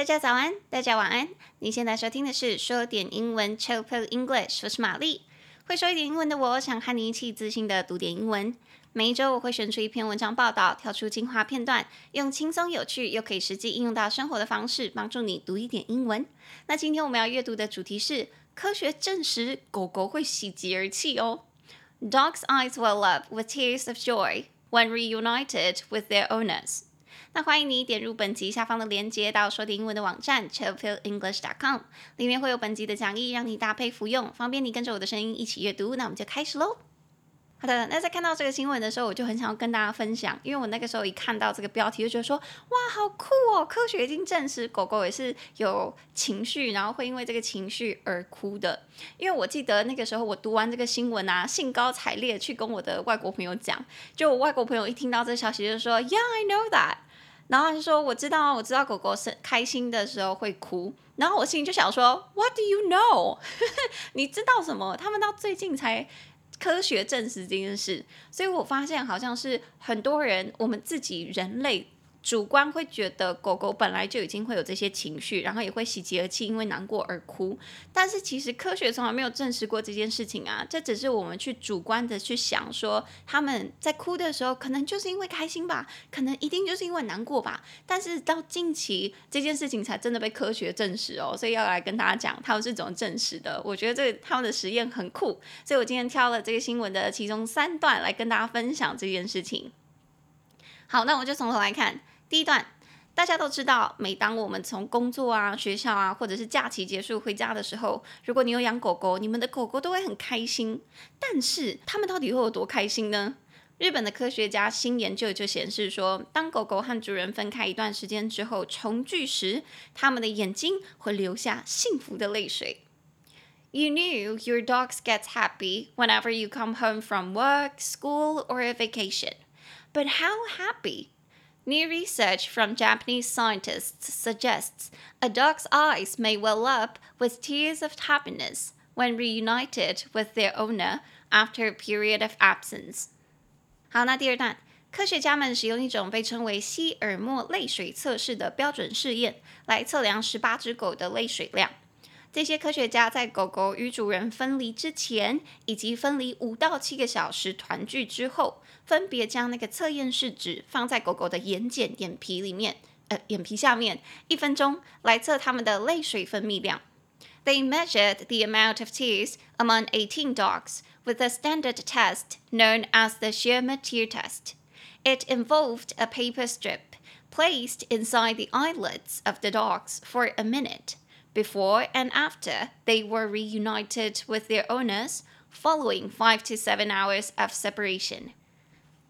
大家早安，大家晚安。你现在收听的是说点英文 Chill English，我是玛丽。会说一点英文的我，想和你一起自信的读点英文。每一周我会选出一篇文章报道，跳出精华片段，用轻松有趣又可以实际应用到生活的方式，帮助你读一点英文。那今天我们要阅读的主题是：科学证实狗狗会喜极而泣哦。Dogs' eyes well up with tears of joy when reunited with their owners. 那欢迎你点入本集下方的链接到说点英文的网站 chillpillenglish.com，里面会有本集的讲义，让你搭配服用，方便你跟着我的声音一起阅读。那我们就开始喽。好的，那在看到这个新闻的时候，我就很想要跟大家分享，因为我那个时候一看到这个标题，就觉得说，哇，好酷哦！科学已经证实狗狗也是有情绪，然后会因为这个情绪而哭的。因为我记得那个时候我读完这个新闻啊，兴高采烈去跟我的外国朋友讲，就我外国朋友一听到这个消息就说，Yeah, I know that。然后他就说，我知道，我知道狗狗是开心的时候会哭。然后我心里就想说，What do you know？你知道什么？他们到最近才。科学证实这件事，所以我发现好像是很多人，我们自己人类。主观会觉得狗狗本来就已经会有这些情绪，然后也会喜极而泣，因为难过而哭。但是其实科学从来没有证实过这件事情啊，这只是我们去主观的去想说，他们在哭的时候可能就是因为开心吧，可能一定就是因为难过吧。但是到近期这件事情才真的被科学证实哦，所以要来跟大家讲他们是怎么证实的。我觉得这个他们的实验很酷，所以我今天挑了这个新闻的其中三段来跟大家分享这件事情。好，那我就从头来看。第一段，大家都知道，每当我们从工作啊、学校啊，或者是假期结束回家的时候，如果你有养狗狗，你们的狗狗都会很开心。但是，他们到底会有多开心呢？日本的科学家新研究就显示说，当狗狗和主人分开一段时间之后重聚时，他们的眼睛会流下幸福的泪水。You knew your dogs get happy whenever you come home from work, school, or a vacation, but how happy? New research from Japanese scientists suggests a dog's eyes may well up with tears of happiness when reunited with their owner after a period of absence. 好，那第二段，科学家们使用一种被称为希尔默泪水测试的标准试验，来测量十八只狗的泪水量。 这些科学家在狗狗与主人分离之前，以及分离五到七个小时团聚之后，分别将那个测验试纸放在狗狗的眼瞼、眼皮里面，呃，眼皮下面一分钟，来测它们的泪水分泌量。They measured the amount of tears among 18 dogs with a standard test known as the Schirmer tear test. It involved a paper strip placed inside the eyelids of the dogs for a minute. Before and after they were reunited with their owners, following five to seven hours of separation.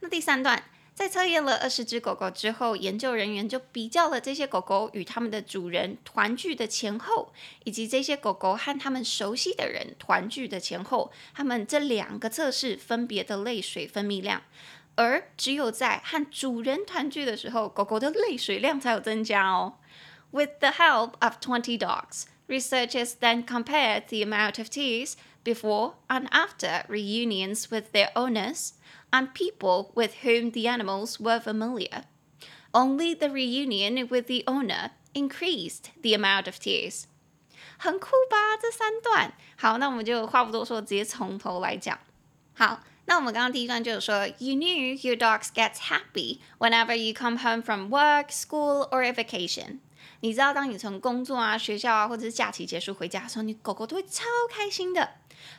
那第三段，在测验了二十只狗狗之后，研究人员就比较了这些狗狗与他们的主人团聚的前后，以及这些狗狗和他们熟悉的人团聚的前后，他们这两个测试分别的泪水分泌量。而只有在和主人团聚的时候，狗狗的泪水量才有增加哦。With the help of 20 dogs, researchers then compared the amount of tears before and after reunions with their owners and people with whom the animals were familiar. Only the reunion with the owner increased the amount of tears. 很酷吧？这三段。好，那我们就话不多说，直接从头来讲。好，那我们刚刚第一段就有说，You knew your dogs get happy whenever you come home from work, school, or a vacation. 你知道，当你从工作啊、学校啊，或者是假期结束回家的时候，你狗狗都会超开心的。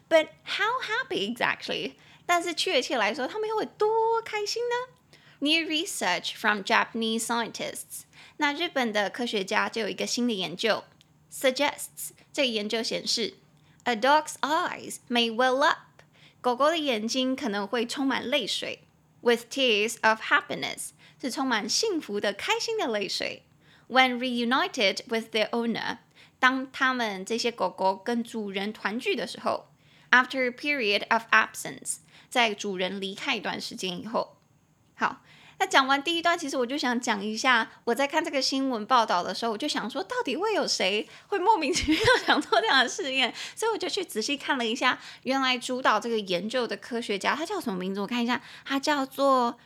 But how happy exactly？但是确切来说，他们又会多开心呢？New research from Japanese scientists，那日本的科学家就有一个新的研究，suggests 这个研究显示，a dog's eyes may well up，狗狗的眼睛可能会充满泪水，with tears of happiness 是充满幸福的、开心的泪水。When reunited with their owner，当他们这些狗狗跟主人团聚的时候，after a period of absence，在主人离开一段时间以后，好，那讲完第一段，其实我就想讲一下，我在看这个新闻报道的时候，我就想说，到底会有谁会莫名其妙想做这样的试验？所以我就去仔细看了一下，原来主导这个研究的科学家，他叫什么名字？我看一下，他叫做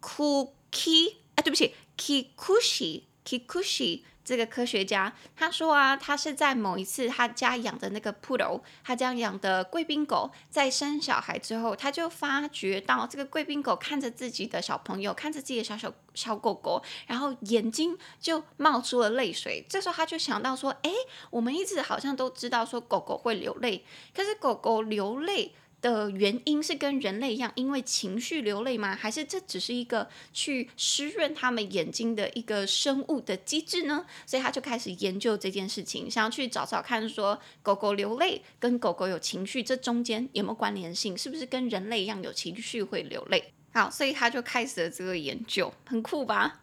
Kuki，啊，对不起，Kikushi。Kikuchi 这个科学家他说啊，他是在某一次他家养的那个 poodle，他家养的贵宾狗在生小孩之后，他就发觉到这个贵宾狗看着自己的小朋友，看着自己的小小小狗狗，然后眼睛就冒出了泪水。这时候他就想到说，哎，我们一直好像都知道说狗狗会流泪，可是狗狗流泪。的原因是跟人类一样，因为情绪流泪吗？还是这只是一个去湿润他们眼睛的一个生物的机制呢？所以他就开始研究这件事情，想要去找找看，说狗狗流泪跟狗狗有情绪，这中间有没有关联性？是不是跟人类一样有情绪会流泪？好，所以他就开始了这个研究，很酷吧？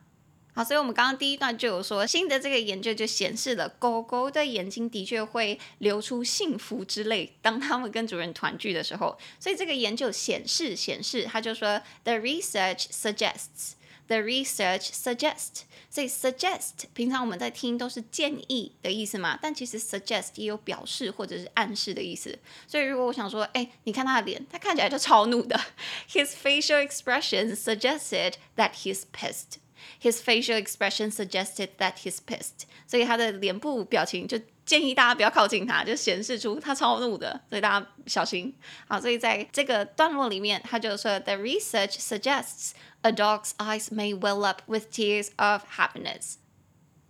好，所以我们刚刚第一段就有说，新的这个研究就显示了狗狗的眼睛的确会流出幸福之泪，当他们跟主人团聚的时候。所以这个研究显示，显示他就说，the research suggests，the research suggests，所以 suggest 平常我们在听都是建议的意思嘛，但其实 suggest 也有表示或者是暗示的意思。所以如果我想说，哎，你看他的脸，他看起来就超怒的，his facial expression suggested that he's pissed。His facial expression suggested that he's pissed，所以他的脸部表情就建议大家不要靠近他，就显示出他超怒的，所以大家小心。好，所以在这个段落里面，他就说：The research suggests a dog's eyes may well up with tears of happiness。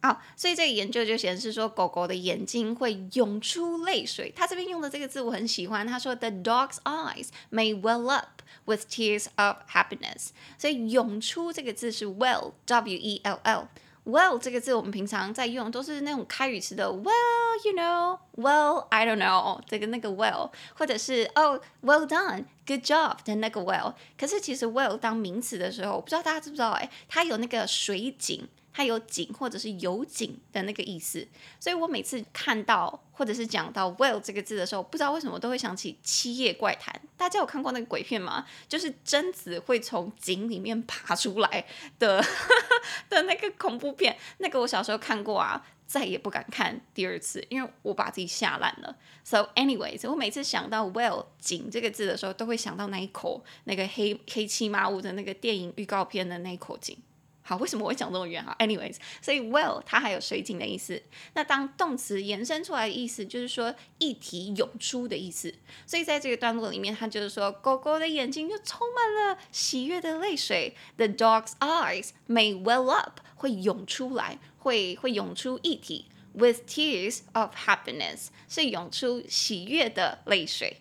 好，所以这个研究就显示说，狗狗的眼睛会涌出泪水。他这边用的这个字我很喜欢，他说：The dog's eyes may well up。With tears of happiness，所以涌出这个字是 well，W E L L，well 这个字我们平常在用都是那种开语词的 well you know，well I don't know 这个那个 well，或者是、oh, well done，good job 的那个 well，可是其实 well 当名词的时候，我不知道大家知不知道哎，它有那个水井。它有井或者是有井的那个意思，所以我每次看到或者是讲到 well 这个字的时候，不知道为什么都会想起《七夜怪谈》。大家有看过那个鬼片吗？就是贞子会从井里面爬出来的 的那个恐怖片。那个我小时候看过啊，再也不敢看第二次，因为我把自己吓烂了。So anyways，我每次想到 well 井这个字的时候，都会想到那一口那个黑黑漆麻乌的那个电影预告片的那一口井。好，为什么我会讲这么远？哈，anyways，所以 well 它还有水井的意思。那当动词延伸出来的意思，就是说液体涌出的意思。所以在这个段落里面，它就是说狗狗的眼睛就充满了喜悦的泪水。The dog's eyes may well up，会涌出来，会会涌出液体。With tears of happiness，是涌出喜悦的泪水。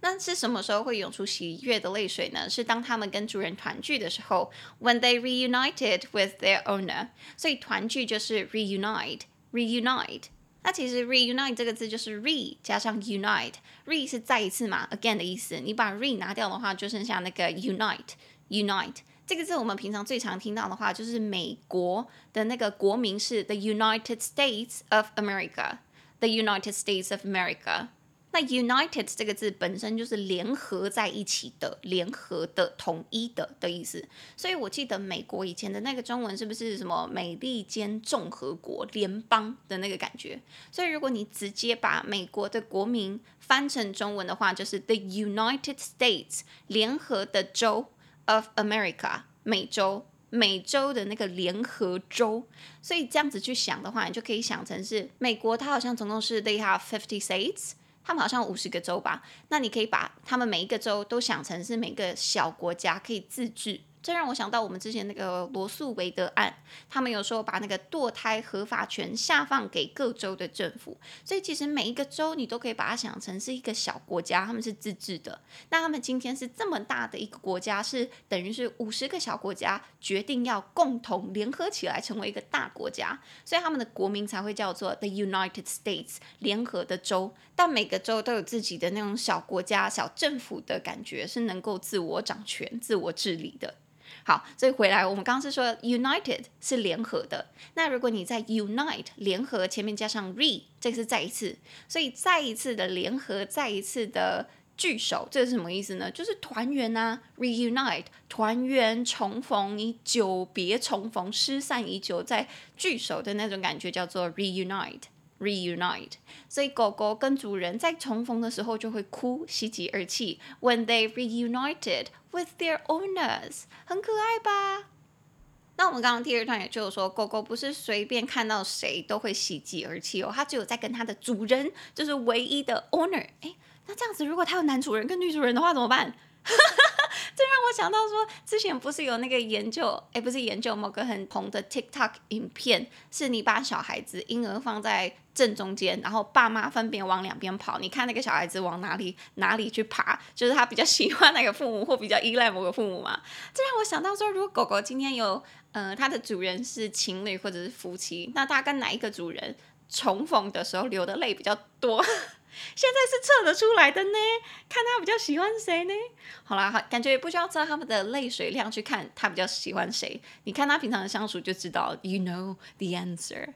那是什么时候会涌出喜悦的泪水呢？是当他们跟主人团聚的时候，when they reunited with their owner。所以团聚就是 reunite，reunite。那其实 reunite 这个字就是 re 加上 unite，re 是再一次嘛，again 的意思。你把 re 拿掉的话，就剩下那个 unite，unite。这个字我们平常最常听到的话，就是美国的那个国名是 the United States of America，the United States of America。那 united 这个字本身就是联合在一起的、联合的、统一的的意思。所以我记得美国以前的那个中文是不是什么美利坚共和国联邦的那个感觉？所以如果你直接把美国的国名翻成中文的话，就是 the United States 联合的州 of America 美洲、美洲的那个联合州。所以这样子去想的话，你就可以想成是美国，它好像总共是 they have fifty states。他们好像五十个州吧，那你可以把他们每一个州都想成是每个小国家可以自治。这让我想到我们之前那个罗诉韦德案，他们有说把那个堕胎合法权下放给各州的政府，所以其实每一个州你都可以把它想成是一个小国家，他们是自治的。那他们今天是这么大的一个国家，是等于是五十个小国家决定要共同联合起来成为一个大国家，所以他们的国名才会叫做 The United States 联合的州。但每个州都有自己的那种小国家、小政府的感觉，是能够自我掌权、自我治理的。好，所以回来，我们刚刚是说 united 是联合的。那如果你在 unite 联合前面加上 re，这个是再一次，所以再一次的联合，再一次的聚首，这是什么意思呢？就是团圆呐，reunite 团圆重逢，你久别重逢，失散已久再聚首的那种感觉叫做 reunite。reunite，所以狗狗跟主人在重逢的时候就会哭，喜极而泣。When they reunited with their owners，很可爱吧？那我们刚刚第二段也就是说，狗狗不是随便看到谁都会喜极而泣哦，它只有在跟它的主人，就是唯一的 owner。哎，那这样子，如果它有男主人跟女主人的话怎么办哈哈？这让我想到说，之前不是有那个研究，哎，不是研究某个很红的 TikTok 影片，是你把小孩子婴儿放在正中间，然后爸妈分别往两边跑，你看那个小孩子往哪里哪里去爬，就是他比较喜欢哪个父母或比较依赖某个父母嘛。这让我想到说，如果狗狗今天有，呃，它的主人是情侣或者是夫妻，那它跟哪一个主人重逢的时候流的泪比较多？现在是测得出来的呢，看他比较喜欢谁呢？好啦，好，感觉也不需要知道他们的泪水量去看他比较喜欢谁，你看他平常的相处就知道，you know the answer。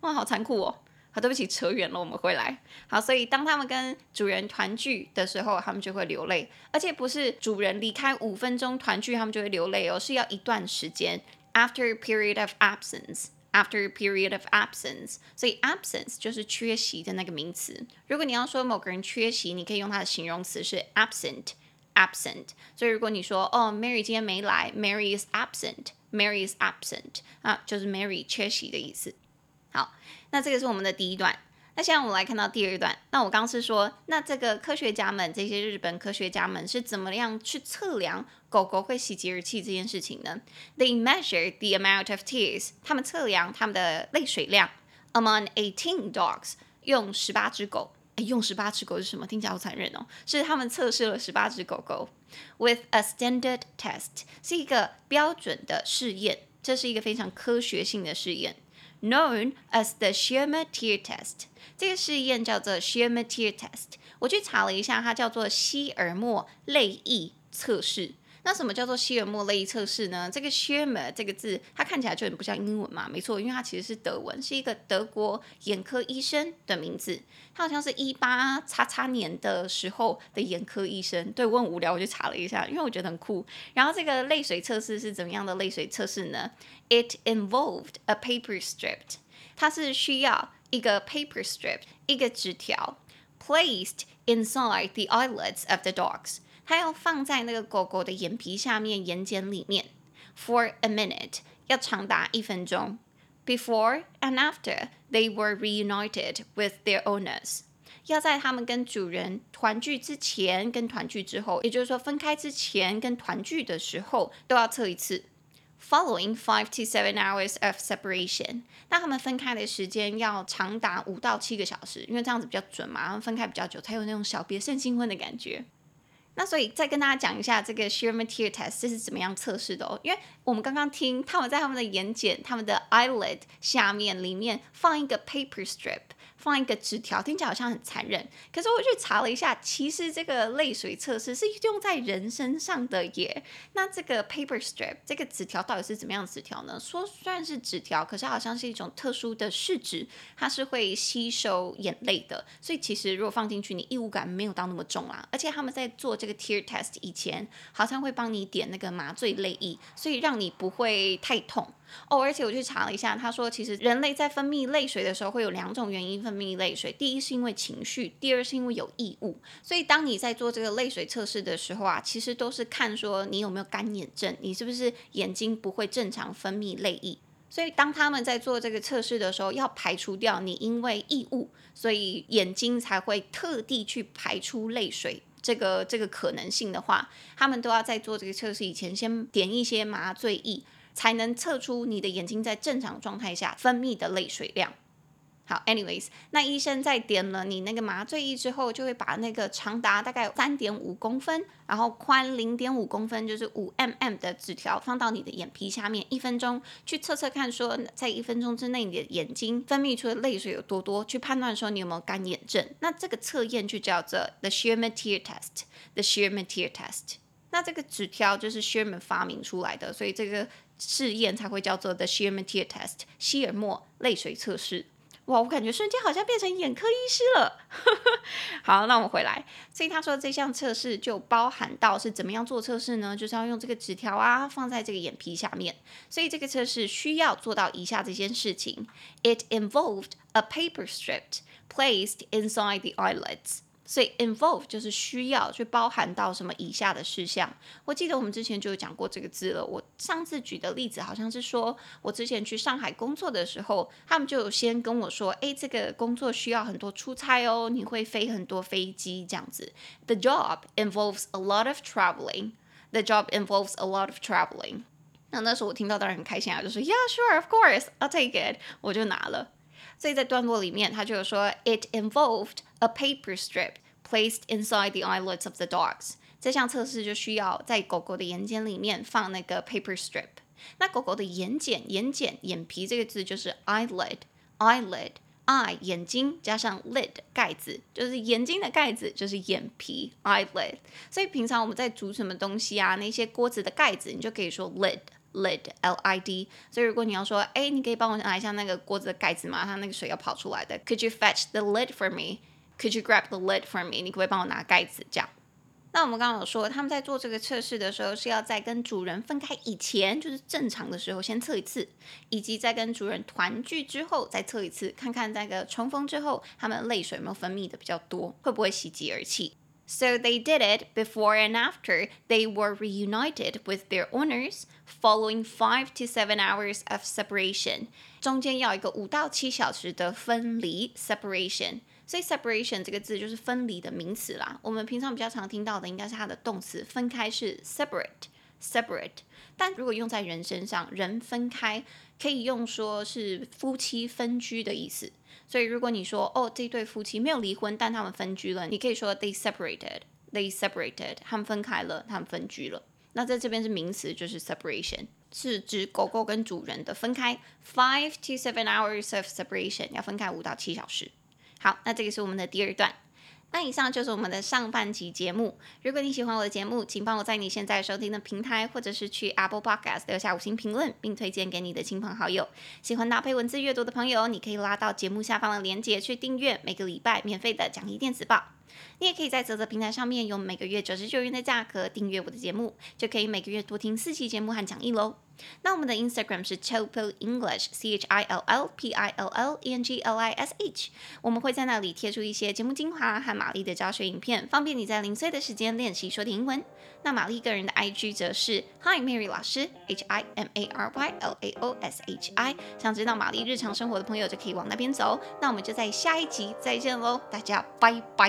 哇，好残酷哦！好，对不起，扯远了，我们回来。好，所以当他们跟主人团聚的时候，他们就会流泪，而且不是主人离开五分钟团聚他们就会流泪哦，是要一段时间，after period of absence。After a period of absence，所以 absence 就是缺席的那个名词。如果你要说某个人缺席，你可以用它的形容词是 absent，absent。所以如果你说哦，Mary 今天没来，Mary is absent，Mary is absent，啊，就是 Mary 缺席的意思。好，那这个是我们的第一段。 那现在我们来看到第二段。那我刚是说，那这个科学家们，这些日本科学家们是怎么样去测量狗狗会喜极而泣这件事情呢？They measured the amount of tears。他们测量他们的泪水量。Among eighteen dogs，用十八只狗。诶，用十八只狗是什么？听起来好残忍哦。是他们测试了十八只狗狗。With a standard test，是一个标准的试验。这是一个非常科学性的试验。Known as the Schirmer tear test，这个试验叫做 Schirmer tear test。我去查了一下，它叫做希尔默泪液测试。那什么叫做希尔默泪液测试呢？这个 s h e r m e r 这个字，它看起来就很不像英文嘛，没错，因为它其实是德文，是一个德国眼科医生的名字。他好像是一八叉叉年的时候的眼科医生。对，我很无聊，我就查了一下，因为我觉得很酷。然后这个泪水测试是怎么样的泪水测试呢？It involved a paper strip。它是需要一个 paper strip，一个纸条，placed inside the eyelids of the dogs。它要放在那个狗狗的眼皮下面眼睑里面，for a minute，要长达一分钟。Before and after they were reunited with their owners，要在他们跟主人团聚之前跟团聚之后，也就是说分开之前跟团聚的时候都要测一次。Following five to seven hours of separation，那他们分开的时间要长达五到七个小时，因为这样子比较准嘛，然后分开比较久才有那种小别胜新婚的感觉。那所以再跟大家讲一下这个 Schirmer tear test 这是怎么样测试的哦，因为我们刚刚听他们在他们的眼睑、他们的 eyelid 下面里面放一个 paper strip。放一个纸条，听起来好像很残忍。可是我去查了一下，其实这个泪水测试是用在人身上的耶。那这个 paper strip 这个纸条到底是怎么样的纸条呢？说虽然是纸条，可是好像是一种特殊的试纸，它是会吸收眼泪的。所以其实如果放进去，你异物感没有到那么重啦。而且他们在做这个 tear test 以前，好像会帮你点那个麻醉泪液，所以让你不会太痛。哦，而且我去查了一下，他说其实人类在分泌泪水的时候会有两种原因分泌泪水，第一是因为情绪，第二是因为有异物。所以当你在做这个泪水测试的时候啊，其实都是看说你有没有干眼症，你是不是眼睛不会正常分泌泪液。所以当他们在做这个测试的时候，要排除掉你因为异物，所以眼睛才会特地去排出泪水这个这个可能性的话，他们都要在做这个测试以前先点一些麻醉液。才能测出你的眼睛在正常状态下分泌的泪水量。好，anyways，那医生在点了你那个麻醉液之后，就会把那个长达大概三点五公分，然后宽零点五公分，就是五 mm 的纸条放到你的眼皮下面，一分钟去测测看，说在一分钟之内你的眼睛分泌出的泪水有多多，去判断说你有没有干眼症。那这个测验就叫做 the Schirmer tear test，the Schirmer tear test。那这个纸条就是 Sherman 发明出来的，所以这个。试验才会叫做 The Schirmer tear test，希尔默泪水测试。哇，我感觉瞬间好像变成眼科医师了。好，那我们回来。所以他说这项测试就包含到是怎么样做测试呢？就是要用这个纸条啊，放在这个眼皮下面。所以这个测试需要做到以下这件事情：It involved a paper strip placed inside the eyelids。所以 involve 就是需要去包含到什么以下的事项。我记得我们之前就有讲过这个字了。我上次举的例子好像是说，我之前去上海工作的时候，他们就有先跟我说，诶，这个工作需要很多出差哦，你会飞很多飞机这样子。The job involves a lot of traveling. The job involves a lot of traveling. 那那时候我听到当然很开心啊，就说 Yeah, sure, of course, I'll take it. 我就拿了。所以在段落里面，他就有说，It involved a paper strip placed inside the eyelids of the dogs。这项测试就需要在狗狗的眼睑里面放那个 paper strip。那狗狗的眼睑、眼睑、眼皮这个字就是 eyelid，eyelid，eye 眼睛加上 lid 盖子，就是眼睛的盖子，就是眼皮 eyelid。所以平常我们在煮什么东西啊，那些锅子的盖子，你就可以说 lid。lid l i d，所以如果你要说，哎，你可以帮我拿一下那个锅子的盖子吗？它那个水要跑出来的。Could you fetch the lid for me? Could you grab the lid for me? 你可不可以帮我拿盖子？这样。那我们刚刚有说，他们在做这个测试的时候，是要在跟主人分开以前，就是正常的时候先测一次，以及在跟主人团聚之后再测一次，看看那个重逢之后，他们泪水有没有分泌的比较多，会不会喜极而泣。So they did it before and after they were reunited with their owners following five to seven hours of separation。中间要一个五到七小时的分离 separation。 所以 separation 这个字就是分离的名词啦。我们平常比较常听到的应该是它的动词，分开是 separate separate。但如果用在人身上，人分开可以用说是夫妻分居的意思。所以，如果你说哦，这对夫妻没有离婚，但他们分居了，你可以说 they separated，they separated，他们分开了，他们分居了。那在这边是名词，就是 separation，是指狗狗跟主人的分开。Five to seven hours of separation，要分开五到七小时。好，那这个是我们的第二段。那以上就是我们的上半集节目。如果你喜欢我的节目，请帮我在你现在收听的平台，或者是去 Apple Podcast 留下五星评论，并推荐给你的亲朋好友。喜欢搭配文字阅读的朋友，你可以拉到节目下方的链接去订阅每个礼拜免费的讲义电子报。你也可以在泽泽平台上面用每个月九十九元的价格订阅我的节目，就可以每个月多听四期节目和讲义喽。那我们的 Instagram 是 Chillpill English，C H I L L P I L L E N G L I S H，我们会在那里贴出一些节目精华和玛丽的教学影片，方便你在零碎的时间练习说点英文。那玛丽个人的 IG 则是 Hi Mary 老师，H I M A R Y L A O S H I，想知道玛丽日常生活的朋友就可以往那边走。那我们就在下一集再见喽，大家拜拜。